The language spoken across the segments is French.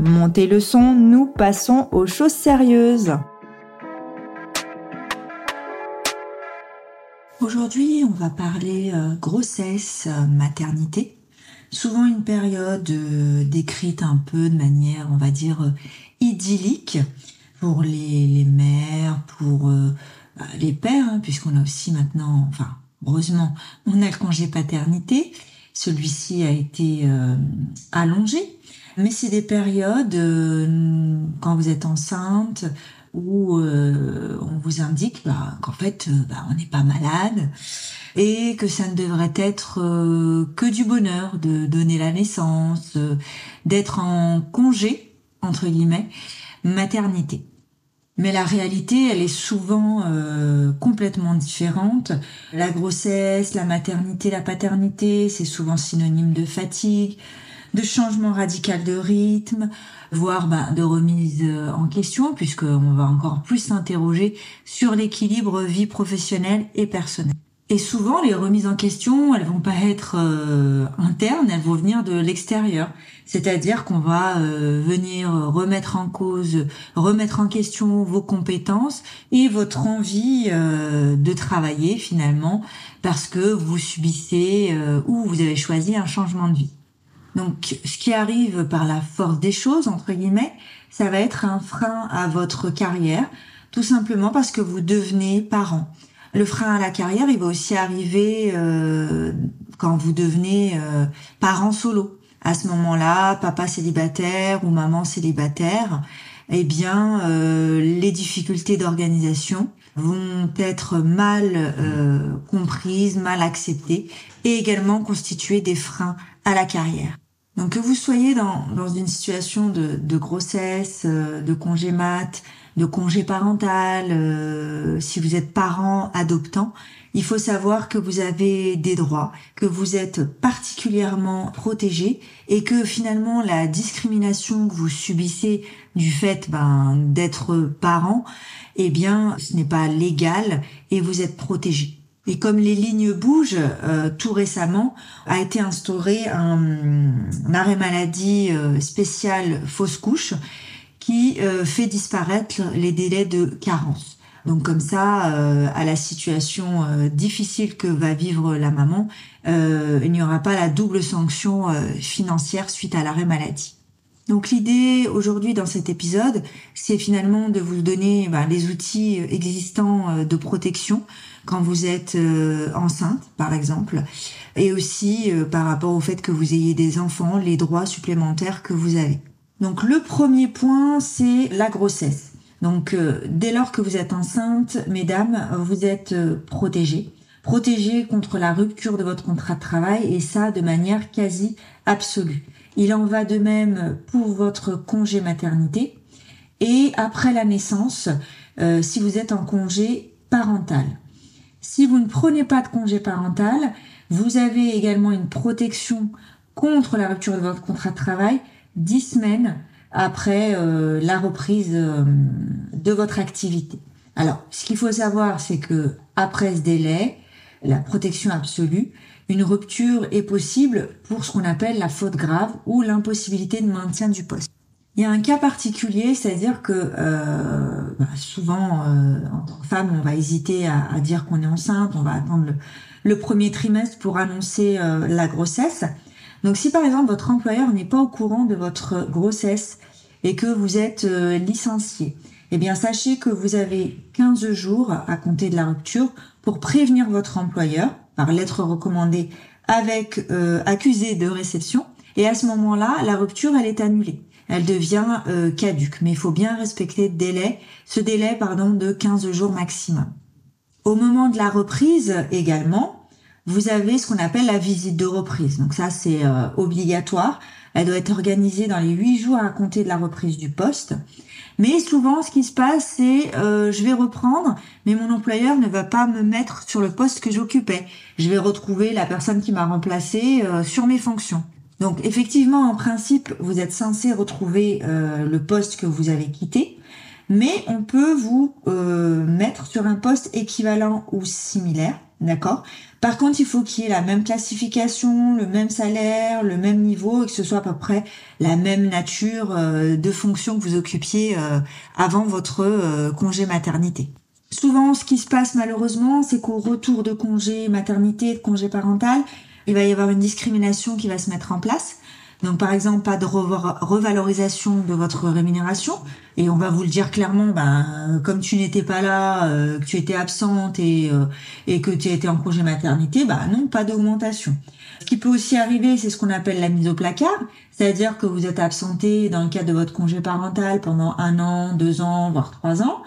Montez le son, nous passons aux choses sérieuses. Aujourd'hui, on va parler euh, grossesse, euh, maternité. Souvent une période euh, décrite un peu de manière, on va dire, idyllique pour les, mères, pour bah, les pères, hein, puisqu'on a aussi maintenant, enfin, heureusement, on a le congé paternité. Celui-ci a été allongé mais c'est des périodes, euh, quand vous êtes enceinte, où euh, on vous indique bah, qu'en fait, euh, bah, on n'est pas malade et que ça ne devrait être que du bonheur de donner la naissance, d'être en congé, entre guillemets, maternité. Mais la réalité, elle est souvent complètement différente. La grossesse, la maternité, la paternité, c'est souvent synonyme de fatigue, de changement radical de rythme, voire bah, de remise euh, en question, puisqu'on va encore plus s'interroger sur l'équilibre vie professionnelle et personnelle. Et souvent, les remises en question, elles vont pas être euh, internes, elles vont venir de l'extérieur. C'est-à-dire qu'on va euh, venir remettre en cause, remettre en question vos compétences et votre envie de travailler finalement parce que vous subissez ou vous avez choisi un changement de vie. Donc, ce qui arrive par la force des choses, entre guillemets, ça va être un frein à votre carrière, tout simplement parce que vous devenez parent. Le frein à la carrière, il va aussi arriver euh, quand vous devenez euh, parent solo. À ce moment-là, papa célibataire ou maman célibataire, eh bien, euh, les difficultés d'organisation vont être mal comprises, mal acceptées et également constituer des freins à la carrière. Donc que vous soyez dans, dans une situation de, de grossesse, euh, de congé mat, de congé parental, euh, si vous êtes parent adoptant, il faut savoir que vous avez des droits, que vous êtes particulièrement protégé et que finalement la discrimination que vous subissez du fait ben, d'être parent, eh bien ce n'est pas légal et vous êtes protégé. Et comme les lignes bougent, euh, tout récemment a été instauré un, arrêt maladie euh, spécial fausse couche qui euh, fait disparaître les délais de carence. Donc comme ça, à la situation difficile que va vivre la maman, il n'y aura pas la double sanction financière suite à l'arrêt maladie. Donc l'idée aujourd'hui dans cet épisode, c'est finalement de vous donner bah, les outils existants de protection quand vous êtes euh, enceinte, par exemple, et aussi euh, par rapport au fait que vous ayez des enfants, les droits supplémentaires que vous avez. Donc le premier point, c'est la grossesse. Donc euh, dès lors que vous êtes enceinte, mesdames, vous êtes protégées. Protégées contre la rupture de votre contrat de travail et ça de manière quasi absolue. Il en va de même pour votre congé maternité et après la naissance, si vous êtes en congé parental. Si vous ne prenez pas de congé parental, vous avez également une protection contre la rupture de votre contrat de travail dix semaines après euh, la reprise euh, de votre activité. Alors, ce qu'il faut savoir, c'est que après ce délai, la protection absolue, une rupture est possible pour ce qu'on appelle la faute grave ou l'impossibilité de maintien du poste. Il y a un cas particulier, c'est-à-dire que euh, bah, souvent, euh, en tant que femme, on va hésiter à, dire qu'on est enceinte, on va attendre le, premier trimestre pour annoncer euh, la grossesse. Donc si par exemple votre employeur n'est pas au courant de votre grossesse et que vous êtes licencié, eh bien sachez que vous avez 15 jours à compter de la rupture pour prévenir votre employeur par lettre recommandée avec accusé de réception et à ce moment-là, la rupture elle est annulée elle devient euh, caduque. Mais il faut bien respecter le délai, ce délai pardon, de 15 jours maximum. Au moment de la reprise également, vous avez ce qu'on appelle la visite de reprise. Donc ça, c'est euh, obligatoire. Elle doit être organisée dans les 8 jours à compter de la reprise du poste. Mais souvent, ce qui se passe, c'est euh, je vais reprendre, mais mon employeur ne va pas me mettre sur le poste que j'occupais. Je vais retrouver la personne qui m'a remplacé sur mes fonctions. Donc effectivement, en principe, vous êtes censé retrouver euh, le poste que vous avez quitté, mais on peut vous euh, mettre sur un poste équivalent ou similaire, d'accord? Par contre, il faut qu'il y ait la même classification, le même salaire, le même niveau et que ce soit à peu près la même nature euh, de fonction que vous occupiez avant votre congé maternité. Souvent, ce qui se passe malheureusement, c'est qu'au retour de congé maternité, de congé parental, il va y avoir une discrimination qui va se mettre en place. Donc par exemple, pas de revalorisation de votre rémunération. Et on va vous le dire clairement, ben, comme tu n'étais pas là, euh, que tu étais absente et, euh, et que tu étais en congé maternité, ben non, pas d'augmentation. Ce qui peut aussi arriver, c'est ce qu'on appelle la mise au placard, c'est-à-dire que vous êtes absenté dans le cadre de votre congé parental pendant un an, deux ans, voire trois ans.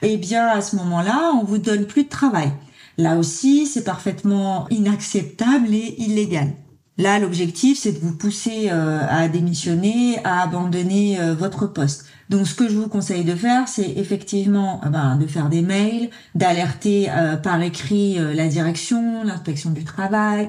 Eh bien à ce moment-là, on vous donne plus de travail. Là aussi, c'est parfaitement inacceptable et illégal. Là, l'objectif, c'est de vous pousser euh, à démissionner, à abandonner euh, votre poste. Donc, ce que je vous conseille de faire, c'est effectivement euh, ben, de faire des mails, d'alerter par écrit la direction, l'inspection du travail,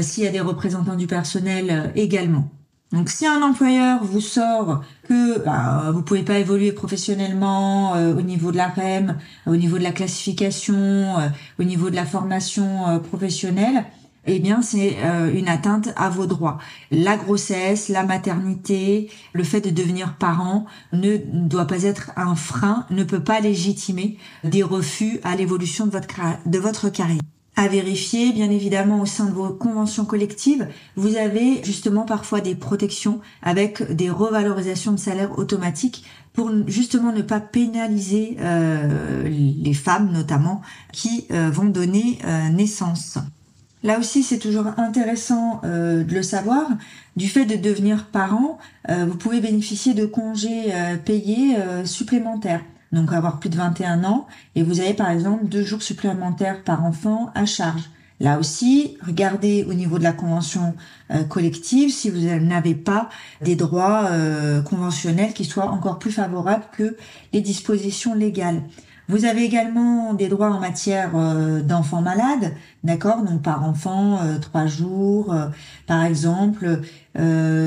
s'il y a des représentants du personnel également. Donc si un employeur vous sort que bah, vous pouvez pas évoluer professionnellement euh, au niveau de la REM, au niveau de la classification, euh, au niveau de la formation euh, professionnelle, eh bien c'est une atteinte à vos droits. La grossesse, la maternité, le fait de devenir parent ne doit pas être un frein, ne peut pas légitimer des refus à l'évolution de votre, de votre carrière à vérifier, bien évidemment, au sein de vos conventions collectives, vous avez justement parfois des protections avec des revalorisations de salaire automatiques pour justement ne pas pénaliser euh, les femmes notamment qui euh, vont donner euh, naissance. Là aussi, c'est toujours intéressant de le savoir. Du fait de devenir parent, vous pouvez bénéficier de congés payés supplémentaires donc avoir plus de 21 ans, et vous avez par exemple deux jours supplémentaires par enfant à charge. Là aussi, regardez au niveau de la convention euh, collective si vous n'avez pas des droits euh, conventionnels qui soient encore plus favorables que les dispositions légales. Vous avez également des droits en matière euh, d'enfants malades, d'accord? Donc par enfant, euh, trois jours, euh, par exemple.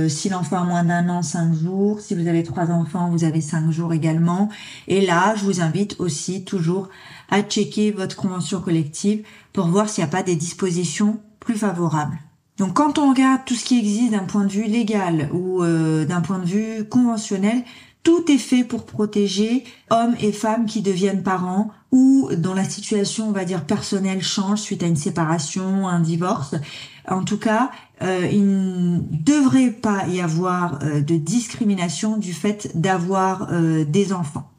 si l'enfant a moins d'un an, cinq jours. Si vous avez trois enfants, vous avez cinq jours également. Et là, je vous invite aussi toujours à checker votre convention collective pour voir s'il n'y a pas des dispositions plus favorables. Donc quand on regarde tout ce qui existe d'un point de vue légal ou d'un point de vue conventionnel, tout est fait pour protéger hommes et femmes qui deviennent parents ou dont la situation, on va dire, personnelle change suite à une séparation, un divorce. En tout cas, euh, il ne devrait pas y avoir euh, de discrimination du fait d'avoir euh, des enfants.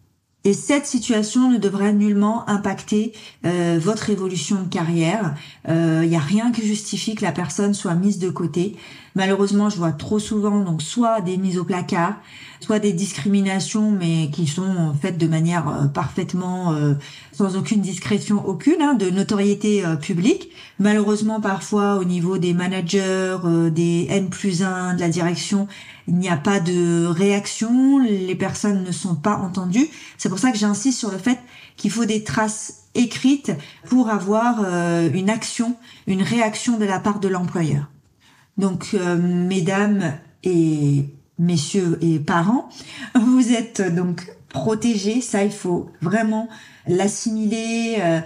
Et cette situation ne devrait nullement impacter euh, votre évolution de carrière. Il euh, n'y a rien qui justifie que la personne soit mise de côté. Malheureusement, je vois trop souvent donc soit des mises au placard, soit des discriminations, mais qui sont faites de manière euh, parfaitement sans aucune discrétion aucune, hein, de notoriété publique. Malheureusement, parfois au niveau des managers, des N plus 1, de la direction, il n'y a pas de réaction, les personnes ne sont pas entendues. C'est pour ça que j'insiste sur le fait qu'il faut des traces écrites pour avoir euh, une action, une réaction de la part de l'employeur. Donc, euh, mesdames et messieurs et parents, vous êtes donc protégés. Ça, il faut vraiment l'assimiler, euh,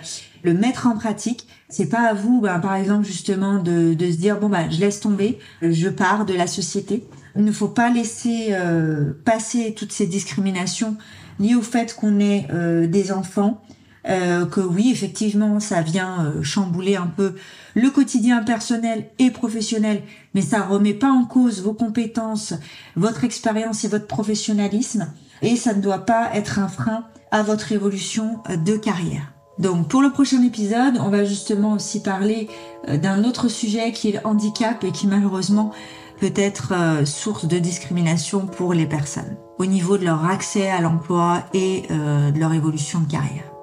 le mettre en pratique. C'est pas à vous, ben, par exemple, justement, de, de se dire bon ben, je laisse tomber, je pars de la société. Il ne faut pas laisser euh, passer toutes ces discriminations liées au fait qu'on ait euh, des enfants. Euh, que oui, effectivement, ça vient euh, chambouler un peu le quotidien personnel et professionnel, mais ça remet pas en cause vos compétences, votre expérience et votre professionnalisme, et ça ne doit pas être un frein à votre évolution de carrière. Donc pour le prochain épisode, on va justement aussi parler d'un autre sujet qui est le handicap et qui malheureusement peut être euh, source de discrimination pour les personnes au niveau de leur accès à l'emploi et euh, de leur évolution de carrière.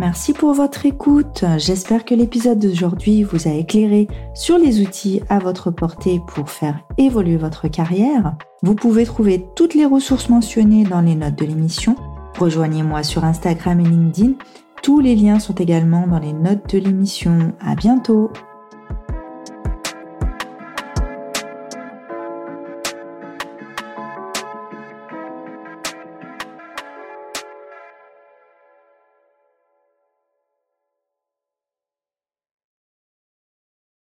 Merci pour votre écoute. J'espère que l'épisode d'aujourd'hui vous a éclairé sur les outils à votre portée pour faire évoluer votre carrière. Vous pouvez trouver toutes les ressources mentionnées dans les notes de l'émission. Rejoignez-moi sur Instagram et LinkedIn. Tous les liens sont également dans les notes de l'émission. À bientôt!